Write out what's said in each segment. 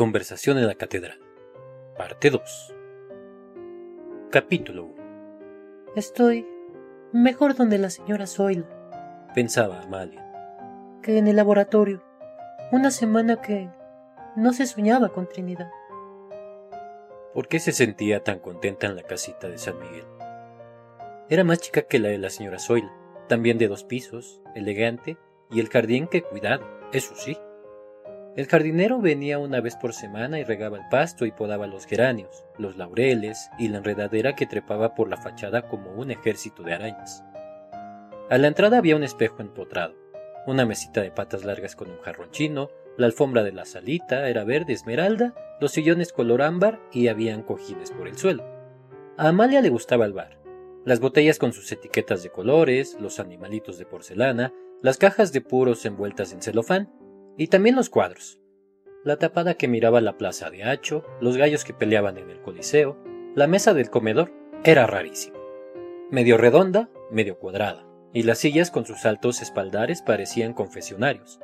Conversación en la Catedral. Parte 2. Capítulo 1. Estoy mejor donde la señora Zoila, Pensaba Amalia. que en el laboratorio. Una semana que no se soñaba con Trinidad. ¿Por qué se sentía tan contenta en la casita de San Miguel? Era más chica que la de la señora Zoila, también de dos pisos, elegante, y el jardín que cuidado, eso sí. El jardinero venía una vez por semana y regaba el pasto y podaba los geranios, los laureles y la enredadera que trepaba por la fachada como un ejército de arañas. A la entrada había un espejo empotrado, una mesita de patas largas con un jarrón chino, la alfombra de la salita era verde esmeralda, los sillones color ámbar y habían cojines por el suelo. A Amalia le gustaba el bar. Las botellas con sus etiquetas de colores, los animalitos de porcelana, las cajas de puros envueltas en celofán, y también los cuadros. La tapada que miraba la plaza de Hacho, los gallos que peleaban en el Coliseo, la mesa del comedor, era rarísima. Medio redonda, medio cuadrada, y las sillas con sus altos espaldares parecían confesionarios.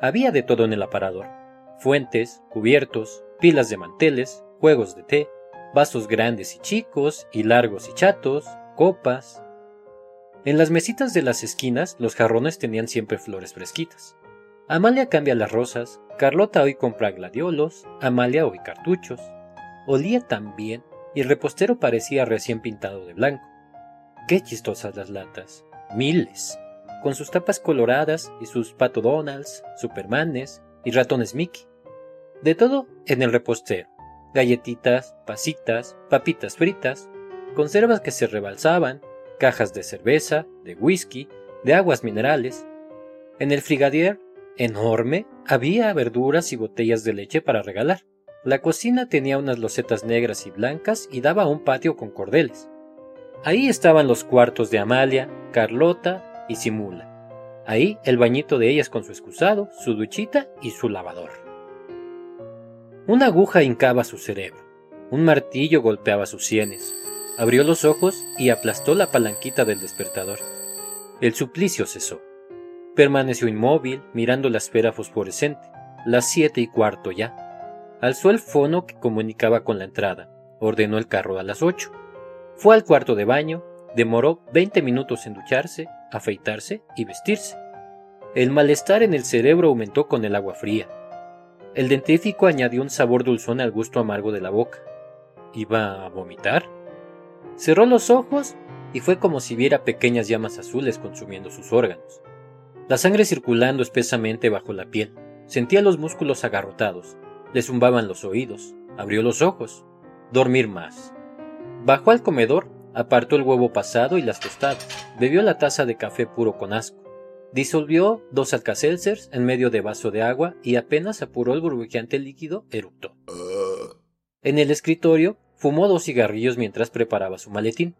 Había de todo en el aparador. Fuentes, cubiertos, pilas de manteles, juegos de té, vasos grandes y chicos, y largos y chatos, copas. En las mesitas de las esquinas los jarrones tenían siempre flores fresquitas. Amalia cambia las rosas, Carlota hoy compra gladiolos, Amalia hoy cartuchos. Olía tan bien y el repostero parecía recién pintado de blanco. Qué chistosas las latas, miles, con sus tapas coloradas y sus Pato Donalds, Supermanes y ratones Mickey. De todo en el repostero, galletitas, pasitas, papitas fritas, conservas que se rebalsaban, cajas de cerveza, de whisky, de aguas minerales. En el frigadier enorme, había verduras y botellas de leche para regalar. La cocina tenía unas losetas negras y blancas y daba a un patio con cordeles. Ahí estaban los cuartos de Amalia, Carlota y Simula. Ahí el bañito de ellas con su excusado, su duchita y su lavador. Una aguja hincaba su cerebro. Un martillo golpeaba sus sienes. Abrió los ojos y aplastó la palanquita del despertador. El suplicio cesó. Permaneció inmóvil, mirando la esfera fosforescente. Las siete y cuarto ya. Alzó el fono que comunicaba con la entrada. Ordenó el carro a las ocho. Fue al cuarto de baño. Demoró veinte minutos en ducharse, afeitarse y vestirse. El malestar en el cerebro aumentó con el agua fría. El dentífico añadió un sabor dulzón al gusto amargo de la boca. ¿Iba a vomitar? Cerró los ojos y fue como si viera pequeñas llamas azules consumiendo sus órganos la sangre circulando espesamente bajo la piel. Sentía los músculos agarrotados, le zumbaban los oídos, abrió los ojos. Dormir más. Bajó al comedor, apartó el huevo pasado y las tostadas, bebió la taza de café puro con asco, disolvió dos alcacelcers en medio de vaso de agua y apenas apuró el burbujeante líquido, eructó. En el escritorio, fumó dos cigarrillos mientras preparaba su maletín.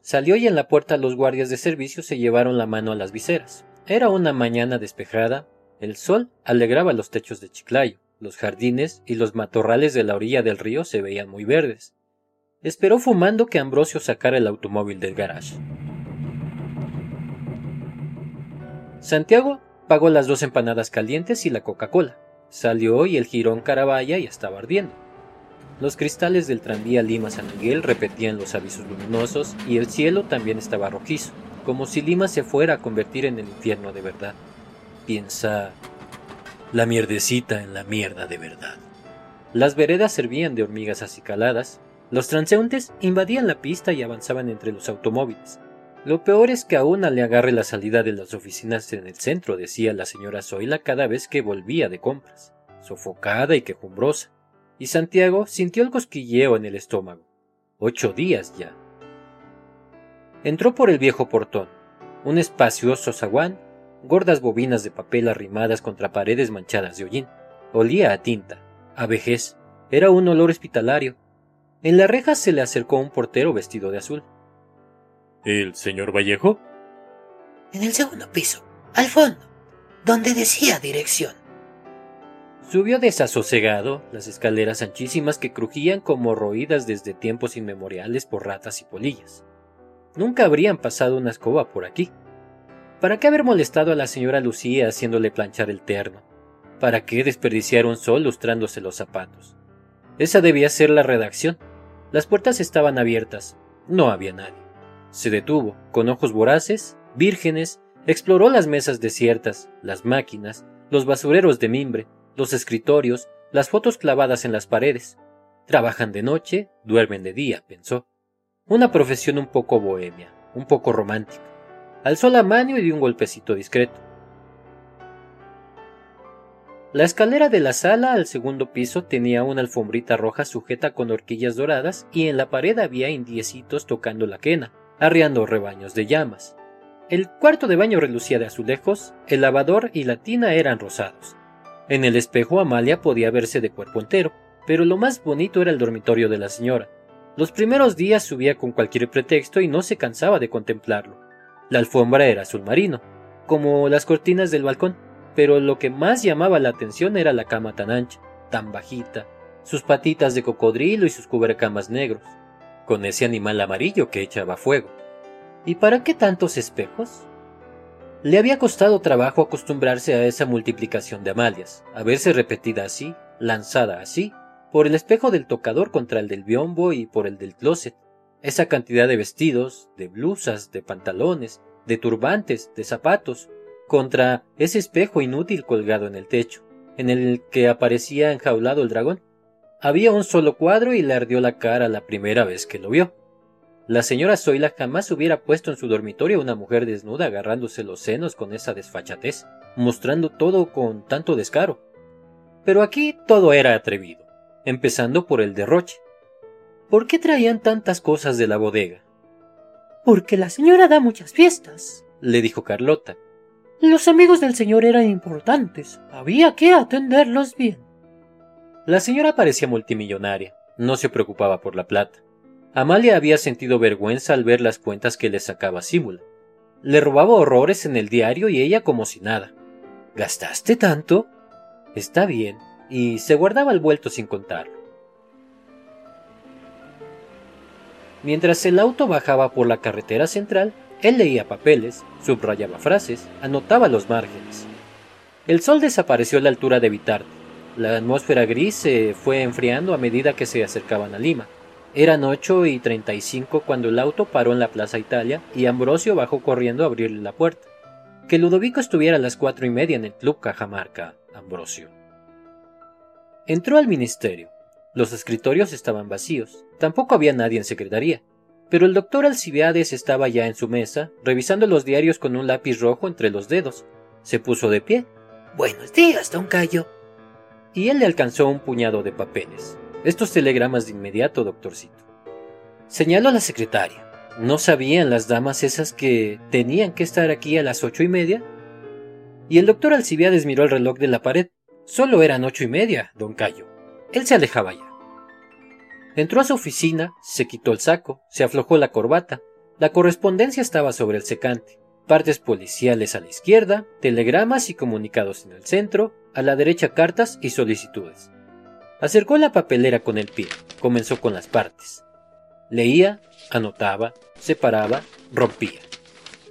Salió y en la puerta los guardias de servicio se llevaron la mano a las viseras. Era una mañana despejada, el sol alegraba los techos de Chiclayo, los jardines y los matorrales de la orilla del río se veían muy verdes. Esperó fumando que Ambrosio sacara el automóvil del garage. Santiago pagó las dos empanadas calientes y la Coca-Cola. Salió y el jirón Carabaya ya estaba ardiendo. Los cristales del tranvía Lima San Miguel repetían los avisos luminosos y el cielo también estaba rojizo como si Lima se fuera a convertir en el infierno de verdad. Piensa la mierdecita en la mierda de verdad. Las veredas servían de hormigas acicaladas, los transeúntes invadían la pista y avanzaban entre los automóviles. Lo peor es que a le agarre la salida de las oficinas en el centro, decía la señora Zoila cada vez que volvía de compras, sofocada y quejumbrosa. Y Santiago sintió el cosquilleo en el estómago. Ocho días ya. Entró por el viejo portón, un espacioso zaguán, gordas bobinas de papel arrimadas contra paredes manchadas de hollín. Olía a tinta, a vejez. Era un olor hospitalario. En la reja se le acercó un portero vestido de azul. ¿El señor Vallejo? En el segundo piso, al fondo, donde decía dirección. Subió desasosegado las escaleras anchísimas que crujían como roídas desde tiempos inmemoriales por ratas y polillas. Nunca habrían pasado una escoba por aquí. ¿Para qué haber molestado a la señora Lucía haciéndole planchar el terno? ¿Para qué desperdiciar un sol lustrándose los zapatos? Esa debía ser la redacción. Las puertas estaban abiertas. No había nadie. Se detuvo, con ojos voraces, vírgenes, exploró las mesas desiertas, las máquinas, los basureros de mimbre, los escritorios, las fotos clavadas en las paredes. Trabajan de noche, duermen de día, pensó. Una profesión un poco bohemia, un poco romántica. Alzó la mano y dio un golpecito discreto. La escalera de la sala al segundo piso tenía una alfombrita roja sujeta con horquillas doradas y en la pared había indiecitos tocando la quena, arriando rebaños de llamas. El cuarto de baño relucía de azulejos, el lavador y la tina eran rosados. En el espejo Amalia podía verse de cuerpo entero, pero lo más bonito era el dormitorio de la señora. Los primeros días subía con cualquier pretexto y no se cansaba de contemplarlo. La alfombra era azul marino, como las cortinas del balcón, pero lo que más llamaba la atención era la cama tan ancha, tan bajita, sus patitas de cocodrilo y sus cubrecamas negros, con ese animal amarillo que echaba fuego. ¿Y para qué tantos espejos? Le había costado trabajo acostumbrarse a esa multiplicación de Amalias, a verse repetida así, lanzada así, por el espejo del tocador contra el del biombo y por el del closet. Esa cantidad de vestidos, de blusas, de pantalones, de turbantes, de zapatos, contra ese espejo inútil colgado en el techo, en el que aparecía enjaulado el dragón. Había un solo cuadro y le ardió la cara la primera vez que lo vio. La señora Zoila jamás hubiera puesto en su dormitorio una mujer desnuda agarrándose los senos con esa desfachatez, mostrando todo con tanto descaro. Pero aquí todo era atrevido, empezando por el derroche. ¿Por qué traían tantas cosas de la bodega? Porque la señora da muchas fiestas, le dijo Carlota. Los amigos del señor eran importantes, había que atenderlos bien. La señora parecía multimillonaria, no se preocupaba por la plata. Amalia había sentido vergüenza al ver las cuentas que le sacaba Simula. Le robaba horrores en el diario y ella como si nada. ¿Gastaste tanto? Está bien, y se guardaba el vuelto sin contarlo. Mientras el auto bajaba por la carretera central, él leía papeles, subrayaba frases, anotaba los márgenes. El sol desapareció a la altura de Vitarte. La atmósfera gris se fue enfriando a medida que se acercaban a Lima. Eran ocho y treinta y cinco cuando el auto paró en la Plaza Italia y Ambrosio bajó corriendo a abrirle la puerta. Que Ludovico estuviera a las cuatro y media en el Club Cajamarca, Ambrosio. Entró al ministerio. Los escritorios estaban vacíos. Tampoco había nadie en secretaría. Pero el doctor Alcibiades estaba ya en su mesa, revisando los diarios con un lápiz rojo entre los dedos. Se puso de pie. Buenos días, don Cayo. Y él le alcanzó un puñado de papeles. Estos telegramas de inmediato, doctorcito. Señaló a la secretaria. ¿No sabían las damas esas que tenían que estar aquí a las ocho y media? Y el doctor Alcibiades miró el reloj de la pared. Solo eran ocho y media, don Cayo. Él se alejaba ya. Entró a su oficina, se quitó el saco, se aflojó la corbata. La correspondencia estaba sobre el secante. Partes policiales a la izquierda, telegramas y comunicados en el centro, a la derecha cartas y solicitudes. Acercó la papelera con el pie. Comenzó con las partes. Leía, anotaba, separaba, rompía.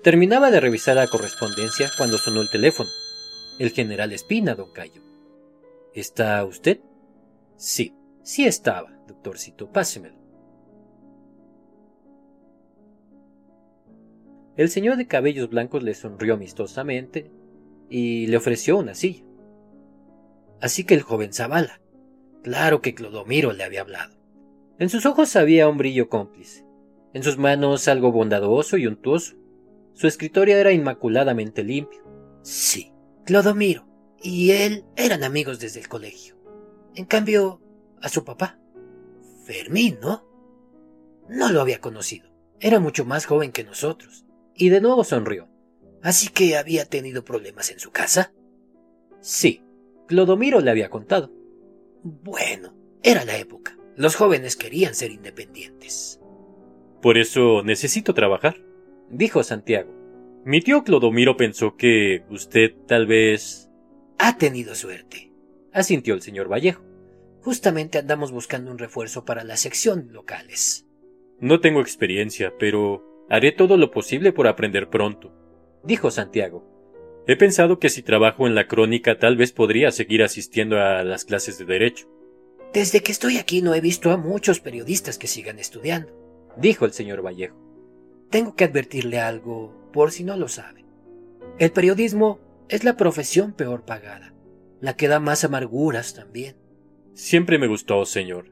Terminaba de revisar la correspondencia cuando sonó el teléfono. El general Espina, don Cayo. ¿Está usted? Sí, sí estaba, doctorcito. Pásemelo. El señor de cabellos blancos le sonrió amistosamente y le ofreció una silla. Así que el joven Zavala, Claro que Clodomiro le había hablado. En sus ojos había un brillo cómplice, en sus manos algo bondadoso y untuoso. Su escritorio era inmaculadamente limpio. Sí, Clodomiro y él eran amigos desde el colegio. En cambio, a su papá, Fermín, ¿no? No lo había conocido. Era mucho más joven que nosotros. Y de nuevo sonrió. ¿Así que había tenido problemas en su casa? Sí, Clodomiro le había contado. Bueno, era la época. Los jóvenes querían ser independientes. Por eso necesito trabajar, dijo Santiago. Mi tío Clodomiro pensó que usted tal vez... Ha tenido suerte, asintió el señor Vallejo. Justamente andamos buscando un refuerzo para la sección locales. No tengo experiencia, pero haré todo lo posible por aprender pronto, dijo Santiago. He pensado que si trabajo en la crónica tal vez podría seguir asistiendo a las clases de derecho. Desde que estoy aquí no he visto a muchos periodistas que sigan estudiando, dijo el señor Vallejo. Tengo que advertirle algo, por si no lo sabe. El periodismo es la profesión peor pagada, la que da más amarguras también. Siempre me gustó, señor,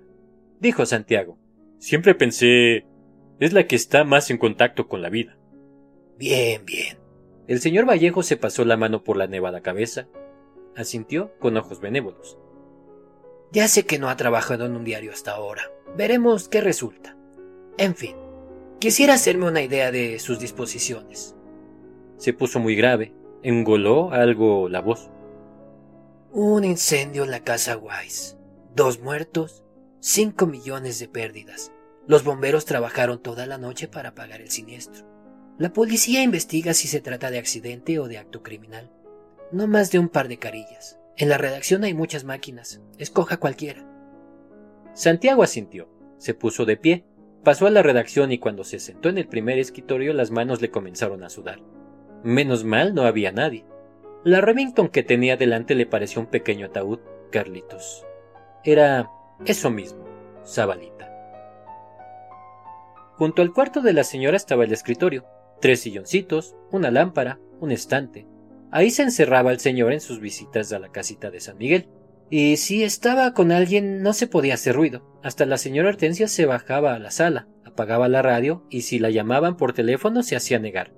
dijo Santiago. Siempre pensé es la que está más en contacto con la vida. Bien, bien. El señor Vallejo se pasó la mano por la nevada cabeza, asintió con ojos benévolos. Ya sé que no ha trabajado en un diario hasta ahora. Veremos qué resulta. En fin, quisiera hacerme una idea de sus disposiciones. Se puso muy grave, engoló algo la voz. Un incendio en la casa Wise. Dos muertos, cinco millones de pérdidas. Los bomberos trabajaron toda la noche para apagar el siniestro. La policía investiga si se trata de accidente o de acto criminal. No más de un par de carillas. En la redacción hay muchas máquinas. Escoja cualquiera. Santiago asintió. Se puso de pie. Pasó a la redacción y cuando se sentó en el primer escritorio las manos le comenzaron a sudar. Menos mal no había nadie. La Remington que tenía delante le pareció un pequeño ataúd, Carlitos. Era eso mismo, Zabalita. Junto al cuarto de la señora estaba el escritorio, tres silloncitos, una lámpara, un estante. Ahí se encerraba el señor en sus visitas a la casita de San Miguel. Y si estaba con alguien no se podía hacer ruido. Hasta la señora Hortensia se bajaba a la sala, apagaba la radio y si la llamaban por teléfono se hacía negar.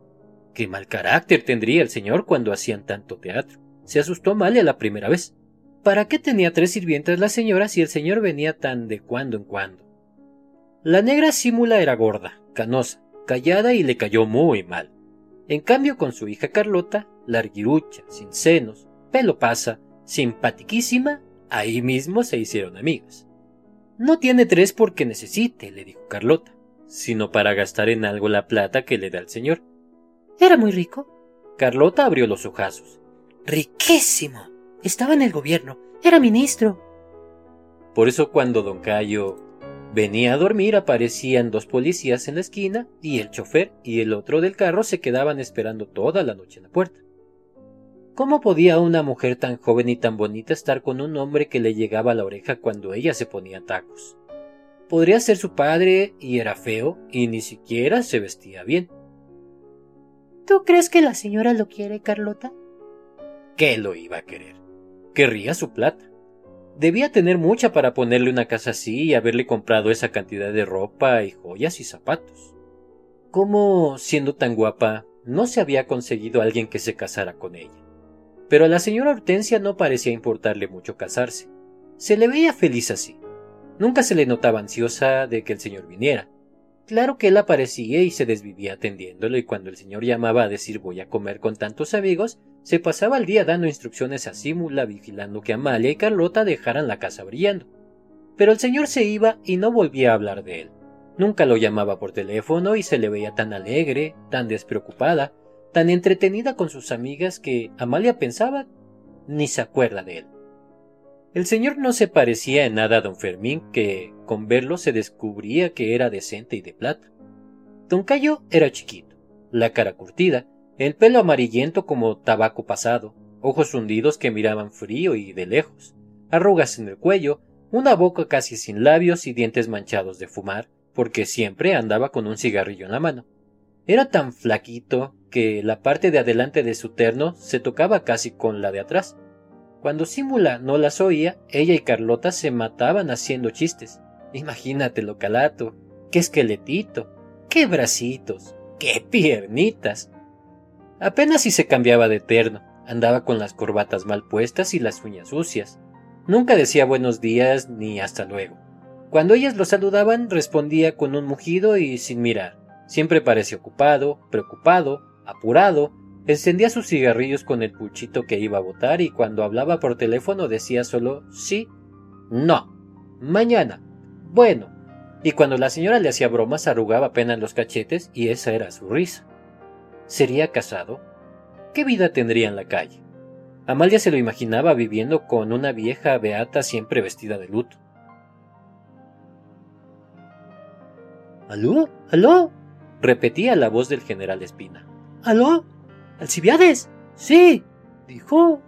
Qué mal carácter tendría el señor cuando hacían tanto teatro. Se asustó mal a la primera vez. ¿Para qué tenía tres sirvientas la señora si el señor venía tan de cuando en cuando? La negra Símula era gorda, canosa, callada y le cayó muy mal. En cambio, con su hija Carlota, larguirucha, sin senos, pelo pasa, simpatiquísima, ahí mismo se hicieron amigas. No tiene tres porque necesite, le dijo Carlota, sino para gastar en algo la plata que le da el señor. ¿Era muy rico? Carlota abrió los ojazos. Riquísimo. Estaba en el gobierno. Era ministro. Por eso cuando don Cayo Venía a dormir, aparecían dos policías en la esquina y el chofer y el otro del carro se quedaban esperando toda la noche en la puerta. ¿Cómo podía una mujer tan joven y tan bonita estar con un hombre que le llegaba a la oreja cuando ella se ponía tacos? Podría ser su padre y era feo y ni siquiera se vestía bien. ¿Tú crees que la señora lo quiere, Carlota? ¿Qué lo iba a querer? Querría su plata. Debía tener mucha para ponerle una casa así y haberle comprado esa cantidad de ropa y joyas y zapatos. ¿Cómo, siendo tan guapa, no se había conseguido alguien que se casara con ella? Pero a la señora Hortensia no parecía importarle mucho casarse. Se le veía feliz así. Nunca se le notaba ansiosa de que el señor viniera. Claro que él aparecía y se desvivía atendiéndolo y cuando el señor llamaba a decir voy a comer con tantos amigos, se pasaba el día dando instrucciones a Símula vigilando que Amalia y Carlota dejaran la casa brillando. Pero el señor se iba y no volvía a hablar de él. Nunca lo llamaba por teléfono y se le veía tan alegre, tan despreocupada, tan entretenida con sus amigas que Amalia pensaba ni se acuerda de él. El señor no se parecía en nada a don Fermín, que con verlo se descubría que era decente y de plata. Don Cayo era chiquito, la cara curtida, el pelo amarillento como tabaco pasado, ojos hundidos que miraban frío y de lejos, arrugas en el cuello, una boca casi sin labios y dientes manchados de fumar, porque siempre andaba con un cigarrillo en la mano. Era tan flaquito que la parte de adelante de su terno se tocaba casi con la de atrás. Cuando Símula no las oía, ella y Carlota se mataban haciendo chistes. Imagínatelo, calato, qué esqueletito, qué bracitos, qué piernitas. Apenas si se cambiaba de terno, andaba con las corbatas mal puestas y las uñas sucias. Nunca decía buenos días ni hasta luego. Cuando ellas lo saludaban respondía con un mugido y sin mirar. Siempre parecía ocupado, preocupado, apurado, encendía sus cigarrillos con el puchito que iba a botar y cuando hablaba por teléfono decía solo sí, no, mañana, bueno, y cuando la señora le hacía bromas arrugaba apenas los cachetes y esa era su risa. ¿Sería casado? ¿Qué vida tendría en la calle? Amalia se lo imaginaba viviendo con una vieja beata siempre vestida de luto. ¿Aló? ¿Aló? repetía la voz del general Espina. ¿Aló? ¿Alcibiades? Sí, dijo.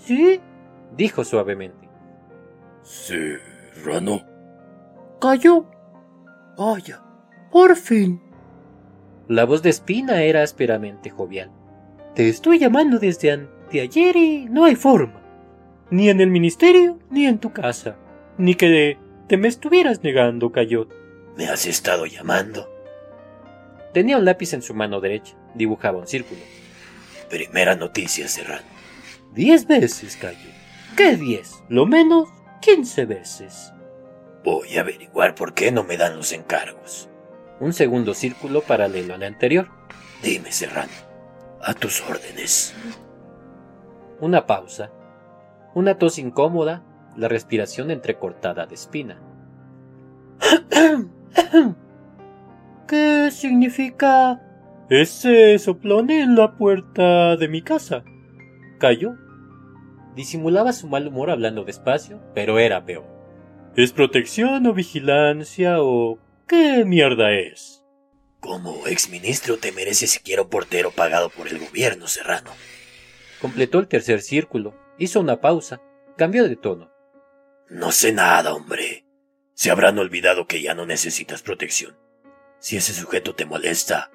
Sí, dijo suavemente. Serrano. Cayó. Vaya, por fin. La voz de Espina era ásperamente jovial. Te estoy llamando desde anteayer y no hay forma. Ni en el ministerio, ni en tu casa. Ni que te me estuvieras negando, Cayot. ¿Me has estado llamando? Tenía un lápiz en su mano derecha. Dibujaba un círculo. Primera noticia, Serrano. Diez veces, Cayo. ¿Qué diez? Lo menos quince veces. Voy a averiguar por qué no me dan los encargos. Un segundo círculo paralelo al anterior. Dime, Serrano. A tus órdenes. Una pausa. Una tos incómoda, la respiración entrecortada de espina. ¿Qué significa ese soplón en la puerta de mi casa? Cayó. Disimulaba su mal humor hablando despacio, pero era peor. ¿Es protección o vigilancia o qué mierda es? Como exministro te mereces siquiera un portero pagado por el gobierno, Serrano. Completó el tercer círculo, hizo una pausa, cambió de tono. No sé nada, hombre. Se habrán olvidado que ya no necesitas protección. Si ese sujeto te molesta,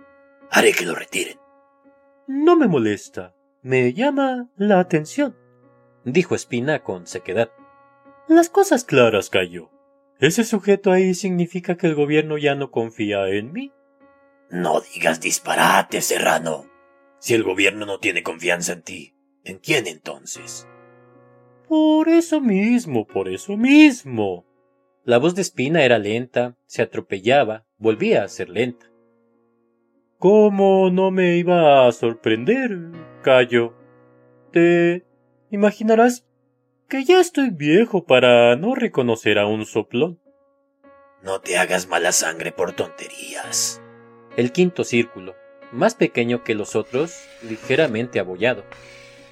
haré que lo retiren. No me molesta. Me llama la atención, dijo Espina con sequedad. Las cosas claras, Cayo. ¿Ese sujeto ahí significa que el gobierno ya no confía en mí? No digas disparate, Serrano. Si el gobierno no tiene confianza en ti, ¿en quién entonces? Por eso mismo, por eso mismo. La voz de Espina era lenta, se atropellaba, volvía a ser lenta. ¿Cómo no me iba a sorprender, Cayo? Te imaginarás que ya estoy viejo para no reconocer a un soplón. No te hagas mala sangre por tonterías. El quinto círculo, más pequeño que los otros, ligeramente abollado.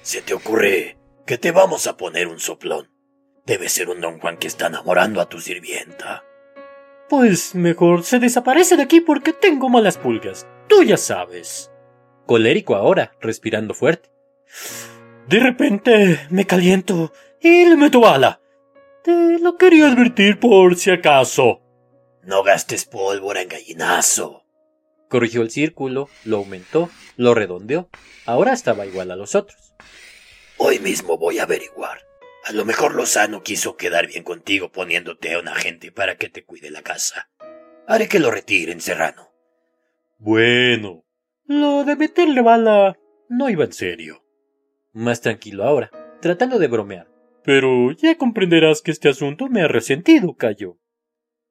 ¿Se te ocurre que te vamos a poner un soplón? Debe ser un don Juan que está enamorando a tu sirvienta. Pues mejor se desaparece de aquí porque tengo malas pulgas. Tú ya sabes. Colérico ahora, respirando fuerte. De repente me caliento y le meto bala. Te lo quería advertir por si acaso. No gastes pólvora en gallinazo. Corrigió el círculo, lo aumentó, lo redondeó. Ahora estaba igual a los otros. Hoy mismo voy a averiguar. A lo mejor Lozano quiso quedar bien contigo poniéndote a un agente para que te cuide la casa. Haré que lo retiren, Serrano. Bueno, lo de meterle bala no iba en serio. Más tranquilo ahora, tratando de bromear. Pero ya comprenderás que este asunto me ha resentido, Cayo.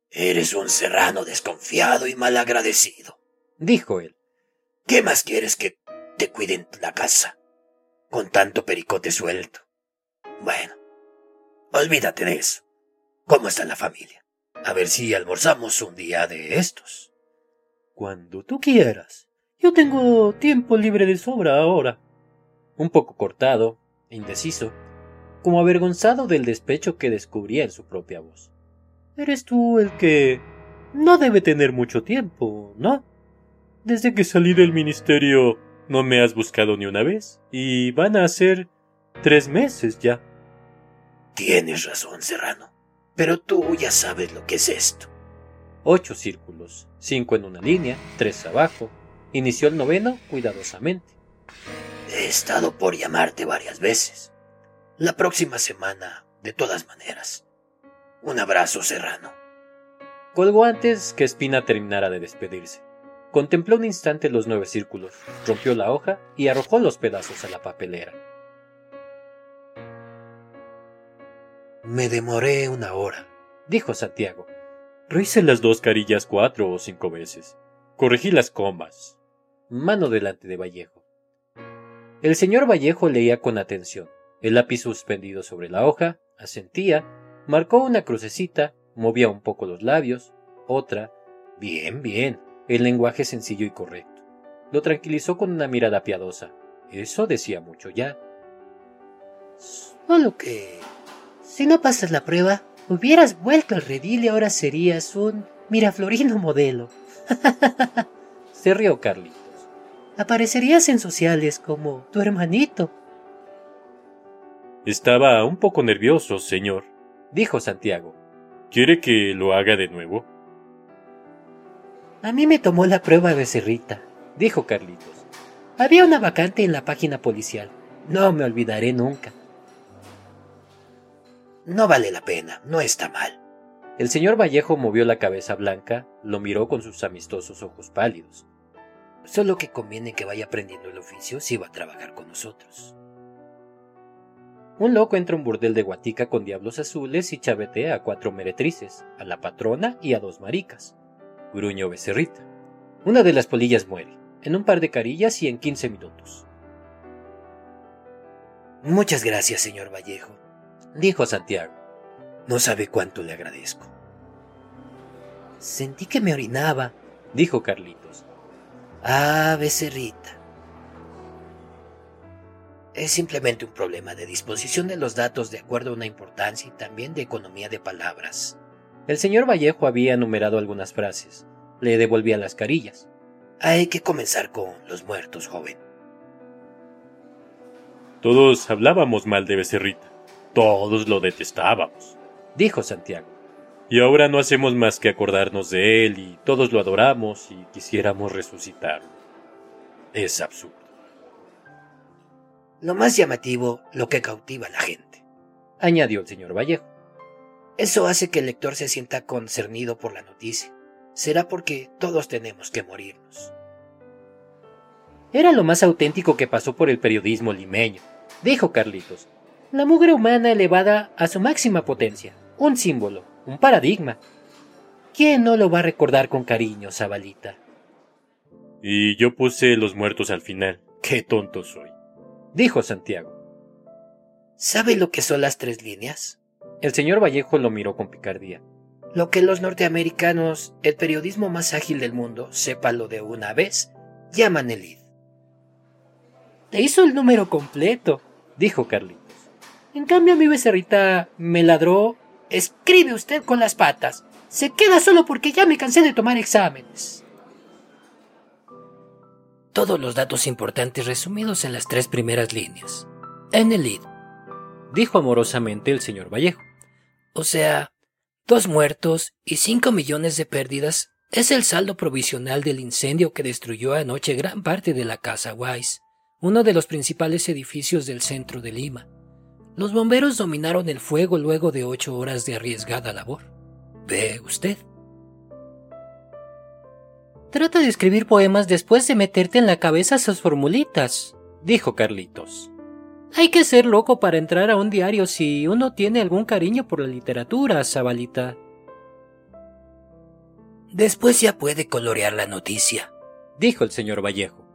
Eres un serrano desconfiado y malagradecido, dijo él. ¿Qué más quieres que te cuiden la casa? Con tanto pericote suelto. Bueno, olvídate de eso. ¿Cómo está la familia? A ver si almorzamos un día de estos. Cuando tú quieras. Yo tengo tiempo libre de sobra ahora. Un poco cortado, indeciso, como avergonzado del despecho que descubría en su propia voz. Eres tú el que no debe tener mucho tiempo, ¿no? Desde que salí del ministerio no me has buscado ni una vez, y van a ser tres meses ya. Tienes razón, Serrano, pero tú ya sabes lo que es esto ocho círculos, cinco en una línea, tres abajo. Inició el noveno cuidadosamente. He estado por llamarte varias veces. La próxima semana, de todas maneras. Un abrazo, Serrano. Colgó antes que Espina terminara de despedirse. Contempló un instante los nueve círculos, rompió la hoja y arrojó los pedazos a la papelera. Me demoré una hora, dijo Santiago, Rehice las dos carillas cuatro o cinco veces. Corregí las comas. Mano delante de Vallejo. El señor Vallejo leía con atención. El lápiz suspendido sobre la hoja, asentía, marcó una crucecita, movía un poco los labios, otra. Bien, bien. El lenguaje sencillo y correcto. Lo tranquilizó con una mirada piadosa. Eso decía mucho ya. Solo que... Si no pasas la prueba, Hubieras vuelto al redil y ahora serías un Miraflorino modelo. Se rió Carlitos. Aparecerías en sociales como tu hermanito. Estaba un poco nervioso, señor, dijo Santiago. ¿Quiere que lo haga de nuevo? A mí me tomó la prueba Becerrita, dijo Carlitos. Había una vacante en la página policial. No me olvidaré nunca. No vale la pena, no está mal. El señor Vallejo movió la cabeza blanca, lo miró con sus amistosos ojos pálidos. Solo que conviene que vaya aprendiendo el oficio si va a trabajar con nosotros. Un loco entra a un burdel de Guatica con diablos azules y chavetea a cuatro meretrices, a la patrona y a dos maricas. Gruño Becerrita. Una de las polillas muere, en un par de carillas y en quince minutos. Muchas gracias, señor Vallejo, dijo Santiago. No sabe cuánto le agradezco. Sentí que me orinaba, dijo Carlitos. Ah, becerrita. Es simplemente un problema de disposición de los datos de acuerdo a una importancia y también de economía de palabras. El señor Vallejo había enumerado algunas frases. Le devolvía las carillas. Hay que comenzar con los muertos, joven. Todos hablábamos mal de Becerrita. Todos lo detestábamos, dijo Santiago. Y ahora no hacemos más que acordarnos de él y todos lo adoramos y quisiéramos resucitarlo. Es absurdo. Lo más llamativo, lo que cautiva a la gente, añadió el señor Vallejo. Eso hace que el lector se sienta concernido por la noticia. Será porque todos tenemos que morirnos. Era lo más auténtico que pasó por el periodismo limeño, dijo Carlitos. La mugre humana elevada a su máxima potencia, un símbolo, un paradigma. ¿Quién no lo va a recordar con cariño, Zabalita? Y yo puse los muertos al final. Qué tonto soy, dijo Santiago. ¿Sabe lo que son las tres líneas? El señor Vallejo lo miró con picardía. Lo que los norteamericanos, el periodismo más ágil del mundo, sépalo de una vez, llaman el id. Te hizo el número completo, dijo Carly. En cambio, mi becerrita me ladró. Escribe usted con las patas. Se queda solo porque ya me cansé de tomar exámenes. Todos los datos importantes resumidos en las tres primeras líneas. En el id. Dijo amorosamente el señor Vallejo. O sea, dos muertos y cinco millones de pérdidas es el saldo provisional del incendio que destruyó anoche gran parte de la Casa Wise, uno de los principales edificios del centro de Lima. Los bomberos dominaron el fuego luego de ocho horas de arriesgada labor. ¿Ve usted? Trata de escribir poemas después de meterte en la cabeza esas formulitas, dijo Carlitos. Hay que ser loco para entrar a un diario si uno tiene algún cariño por la literatura, Zabalita. Después ya puede colorear la noticia, dijo el señor Vallejo.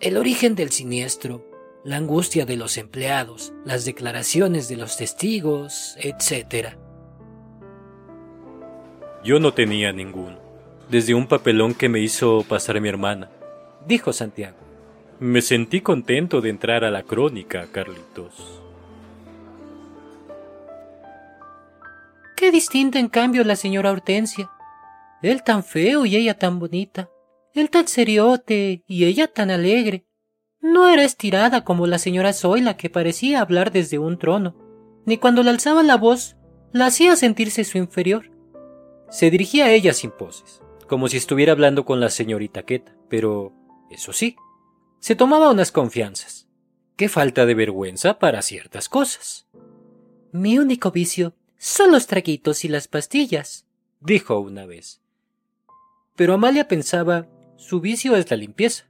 El origen del siniestro, la angustia de los empleados, las declaraciones de los testigos, etc. Yo no tenía ninguno, desde un papelón que me hizo pasar mi hermana, dijo Santiago. Me sentí contento de entrar a la crónica, Carlitos. Qué distinta en cambio la señora Hortensia. Él tan feo y ella tan bonita. Él tan seriote y ella tan alegre. No era estirada como la señora Zoila que parecía hablar desde un trono, ni cuando le alzaba la voz la hacía sentirse su inferior. Se dirigía a ella sin poses, como si estuviera hablando con la señorita Queta, pero, eso sí, se tomaba unas confianzas. Qué falta de vergüenza para ciertas cosas. Mi único vicio son los traguitos y las pastillas, dijo una vez. Pero Amalia pensaba, su vicio es la limpieza.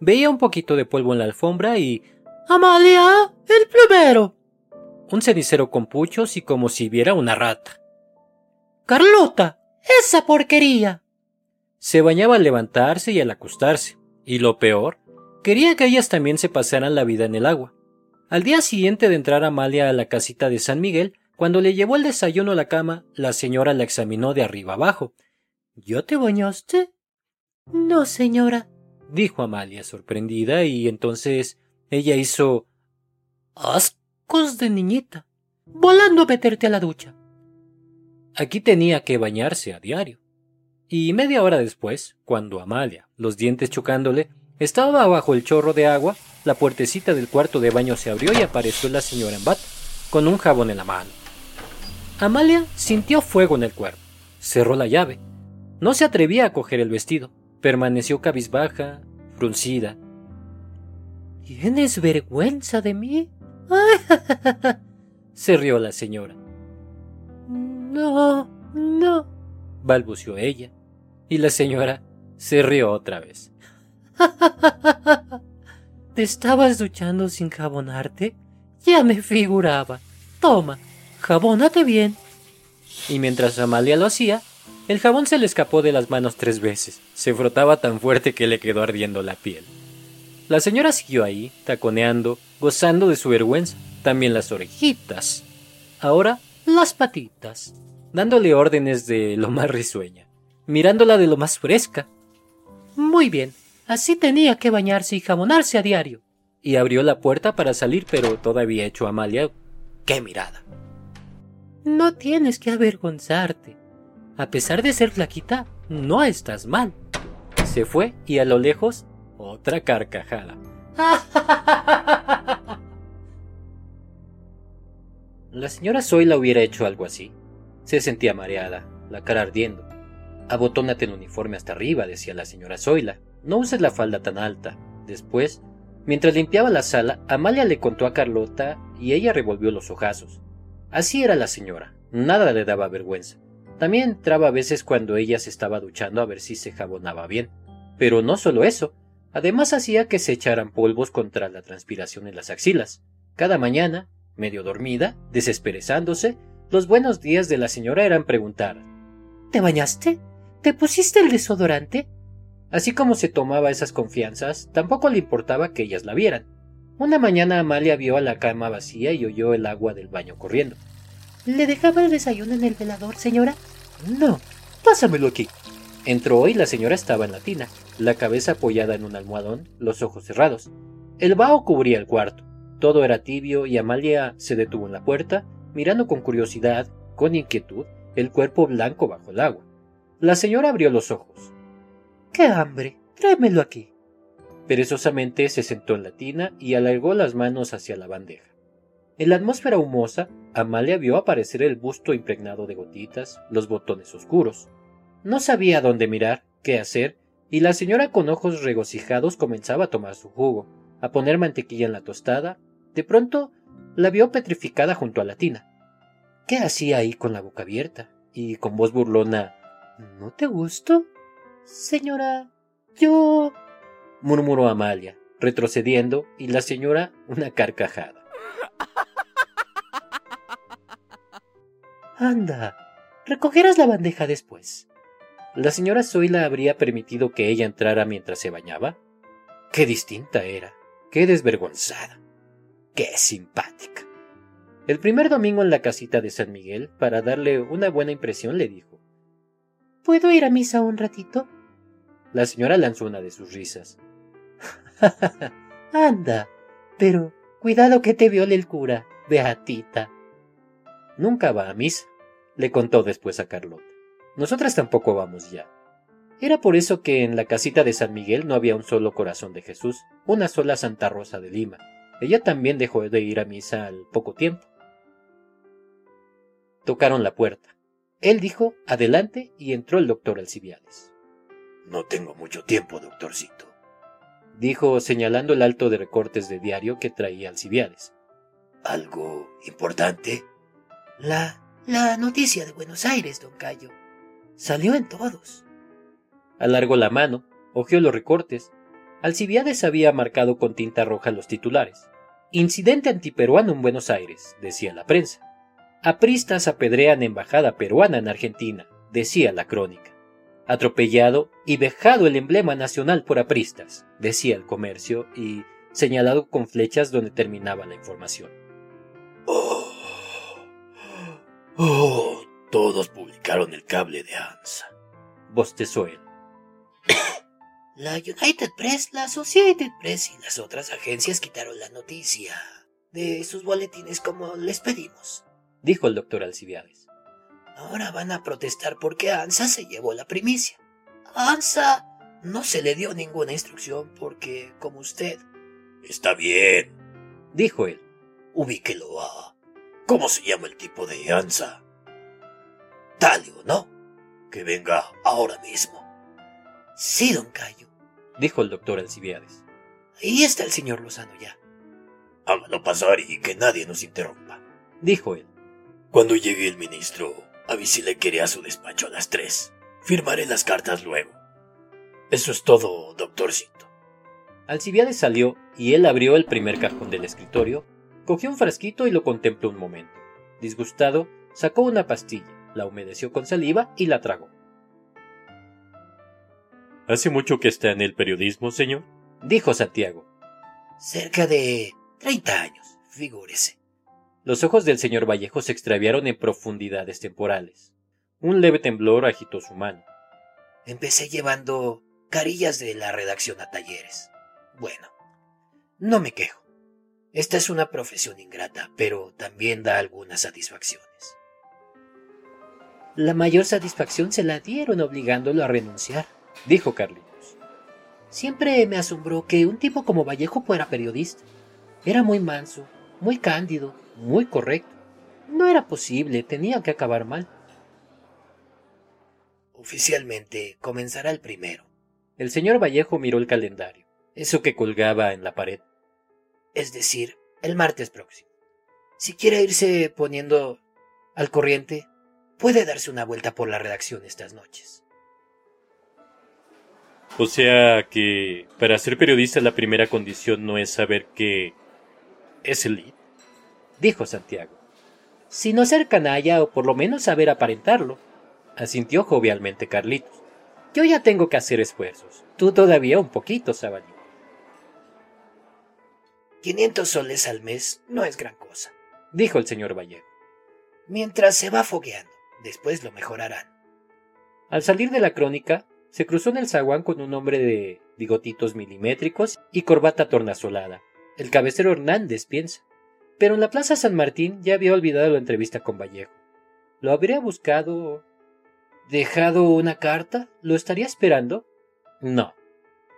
Veía un poquito de polvo en la alfombra y... Amalia, el plumero. Un cenicero con puchos y como si viera una rata. Carlota, esa porquería. Se bañaba al levantarse y al acostarse, y lo peor, quería que ellas también se pasaran la vida en el agua. Al día siguiente de entrar Amalia a la casita de San Miguel, cuando le llevó el desayuno a la cama, la señora la examinó de arriba abajo. ¿Ya te bañaste? No, señora, dijo Amalia sorprendida, y entonces ella hizo ascos de niñita, volando a meterte a la ducha. Aquí tenía que bañarse a diario. Y media hora después, cuando Amalia, los dientes chocándole, Estaba bajo el chorro de agua, la puertecita del cuarto de baño se abrió y apareció la señora en bata, con un jabón en la mano. Amalia sintió fuego en el cuerpo. Cerró la llave. No se atrevía a coger el vestido. Permaneció cabizbaja, fruncida. ¿Tienes vergüenza de mí? se rió la señora. No, no, balbució ella. Y la señora se rió otra vez. ¿Te estabas duchando sin jabonarte? Ya me figuraba. Toma, jabónate bien. Y mientras Amalia lo hacía, el jabón se le escapó de las manos tres veces. Se frotaba tan fuerte que le quedó ardiendo la piel. La señora siguió ahí, taconeando, gozando de su vergüenza, también las orejitas. Ahora las patitas, dándole órdenes de lo más risueña, mirándola de lo más fresca. Muy bien, así tenía que bañarse y jabonarse a diario. Y abrió la puerta para salir, pero todavía echó a Amalia. ¡Qué mirada! No tienes que avergonzarte. A pesar de ser flaquita, no estás mal. Se fue y a lo lejos otra carcajada. La señora Zoila hubiera hecho algo así. Se sentía mareada, la cara ardiendo. Abotónate el uniforme hasta arriba, decía la señora Zoila. No uses la falda tan alta. Después, mientras limpiaba la sala, Amalia le contó a Carlota y ella revolvió los ojazos. Así era la señora, nada le daba vergüenza. También entraba a veces cuando ella se estaba duchando a ver si se jabonaba bien. Pero no solo eso, Además hacía que se echaran polvos contra la transpiración en las axilas. Cada mañana, medio dormida, desesperezándose, los buenos días de la señora eran preguntar ¿Te bañaste? ¿Te pusiste el desodorante? Así como se tomaba esas confianzas, tampoco le importaba que ellas la vieran. Una mañana Amalia vio a la cama vacía y oyó el agua del baño corriendo. ¿Le dejaba el desayuno en el velador, señora? No. Pásamelo aquí. Entró y la señora estaba en la tina la cabeza apoyada en un almohadón, los ojos cerrados. El vaho cubría el cuarto. Todo era tibio y Amalia se detuvo en la puerta, mirando con curiosidad, con inquietud, el cuerpo blanco bajo el agua. La señora abrió los ojos. ¡Qué hambre! Tráemelo aquí. Perezosamente se sentó en la tina y alargó las manos hacia la bandeja. En la atmósfera humosa, Amalia vio aparecer el busto impregnado de gotitas, los botones oscuros. No sabía dónde mirar, qué hacer, y la señora con ojos regocijados comenzaba a tomar su jugo, a poner mantequilla en la tostada. De pronto la vio petrificada junto a la tina. ¿Qué hacía ahí con la boca abierta? Y con voz burlona ¿No te gusto? Señora, yo. murmuró Amalia, retrocediendo, y la señora una carcajada. Anda, recogerás la bandeja después. ¿La señora Zoila habría permitido que ella entrara mientras se bañaba? Qué distinta era, qué desvergonzada, qué simpática. El primer domingo en la casita de San Miguel, para darle una buena impresión, le dijo ¿Puedo ir a misa un ratito? La señora lanzó una de sus risas. Anda, pero cuidado que te viole el cura, beatita. Nunca va a misa, le contó después a Carlota. Nosotras tampoco vamos ya. Era por eso que en la casita de San Miguel no había un solo corazón de Jesús, una sola Santa Rosa de Lima. Ella también dejó de ir a misa al poco tiempo. Tocaron la puerta. Él dijo adelante y entró el doctor Alcibiades. No tengo mucho tiempo, doctorcito, dijo señalando el alto de recortes de diario que traía Alcibiades. ¿Algo importante? La. la noticia de Buenos Aires, don Cayo. Salió en todos. Alargó la mano, hojeó los recortes. Alcibiades había marcado con tinta roja los titulares. Incidente antiperuano en Buenos Aires, decía la prensa. Apristas apedrean embajada peruana en Argentina, decía la crónica. Atropellado y vejado el emblema nacional por apristas, decía el comercio y señalado con flechas donde terminaba la información. Oh, oh, todos publicaron el cable de ANSA. Bostezó él. La United Press, la Associated Press y las otras agencias quitaron la noticia de sus boletines como les pedimos, dijo el doctor Alcibiades. Ahora van a protestar porque ANSA se llevó la primicia. ANSA no se le dio ninguna instrucción porque, como usted... Está bien, dijo él. Ubíquelo a... ¿Cómo se llama el tipo de Ansa? Talio, ¿no? Que venga ahora mismo. Sí, don Cayo, dijo el doctor Alcibiades. Ahí está el señor Lozano ya. Hágalo pasar y que nadie nos interrumpa, dijo él. Cuando llegue el ministro, avísele que iré a su despacho a las tres. Firmaré las cartas luego. Eso es todo, doctorcito. Alcibiades salió y él abrió el primer cajón del escritorio, cogió un frasquito y lo contempló un momento. Disgustado, sacó una pastilla, la humedeció con saliva y la tragó. ¿Hace mucho que está en el periodismo, señor? dijo Santiago. Cerca de treinta años, figúrese. Los ojos del señor Vallejo se extraviaron en profundidades temporales. Un leve temblor agitó su mano. Empecé llevando carillas de la redacción a talleres. Bueno, no me quejo. Esta es una profesión ingrata, pero también da algunas satisfacciones. La mayor satisfacción se la dieron obligándolo a renunciar, dijo Carlitos. Siempre me asombró que un tipo como Vallejo fuera periodista. Era muy manso, muy cándido, muy correcto. No era posible, tenía que acabar mal. Oficialmente comenzará el primero. El señor Vallejo miró el calendario, eso que colgaba en la pared. Es decir, el martes próximo. Si quiere irse poniendo al corriente, puede darse una vuelta por la redacción estas noches. O sea que para ser periodista la primera condición no es saber que es el lead, dijo Santiago. Sino ser canalla o por lo menos saber aparentarlo, asintió jovialmente Carlitos. Yo ya tengo que hacer esfuerzos. Tú todavía un poquito, Sabalí. Quinientos soles al mes no es gran cosa, dijo el señor Vallejo. Mientras se va fogueando, después lo mejorarán. Al salir de la crónica, se cruzó en el zaguán con un hombre de bigotitos milimétricos y corbata tornasolada. El cabecero Hernández piensa. Pero en la Plaza San Martín ya había olvidado la entrevista con Vallejo. ¿Lo habría buscado? ¿Dejado una carta? ¿Lo estaría esperando? No.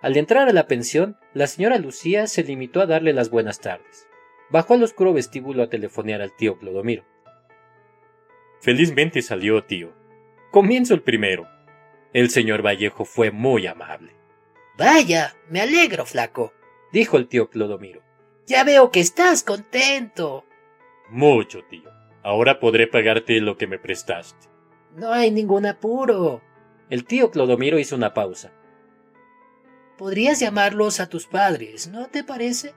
Al entrar a la pensión, la señora Lucía se limitó a darle las buenas tardes. Bajó al oscuro vestíbulo a telefonear al tío Clodomiro. Felizmente salió, tío. Comienzo el primero. El señor Vallejo fue muy amable. Vaya, me alegro, flaco, dijo el tío Clodomiro. Ya veo que estás contento. Mucho, tío. Ahora podré pagarte lo que me prestaste. No hay ningún apuro. El tío Clodomiro hizo una pausa. Podrías llamarlos a tus padres, ¿no te parece?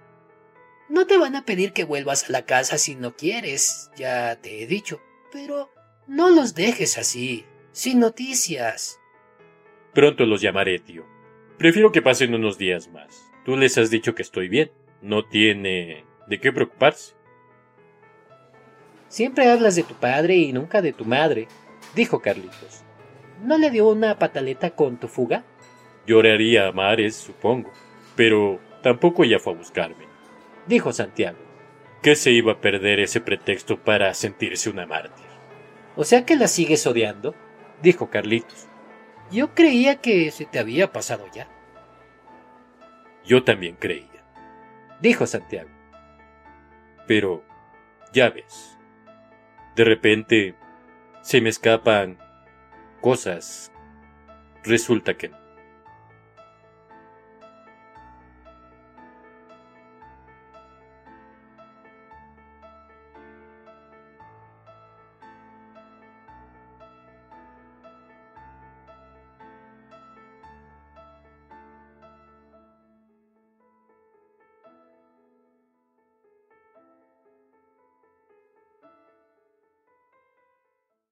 No te van a pedir que vuelvas a la casa si no quieres, ya te he dicho, pero no los dejes así, sin noticias. Pronto los llamaré, tío. Prefiero que pasen unos días más. Tú les has dicho que estoy bien. No tiene de qué preocuparse. Siempre hablas de tu padre y nunca de tu madre, dijo Carlitos. ¿No le dio una pataleta con tu fuga? Lloraría a mares, supongo, pero tampoco ella fue a buscarme, dijo Santiago. ¿Qué se iba a perder ese pretexto para sentirse una mártir? O sea que la sigues odiando, dijo Carlitos. Yo creía que se te había pasado ya. Yo también creía, dijo Santiago. Pero, ya ves, de repente se me escapan cosas. Resulta que no.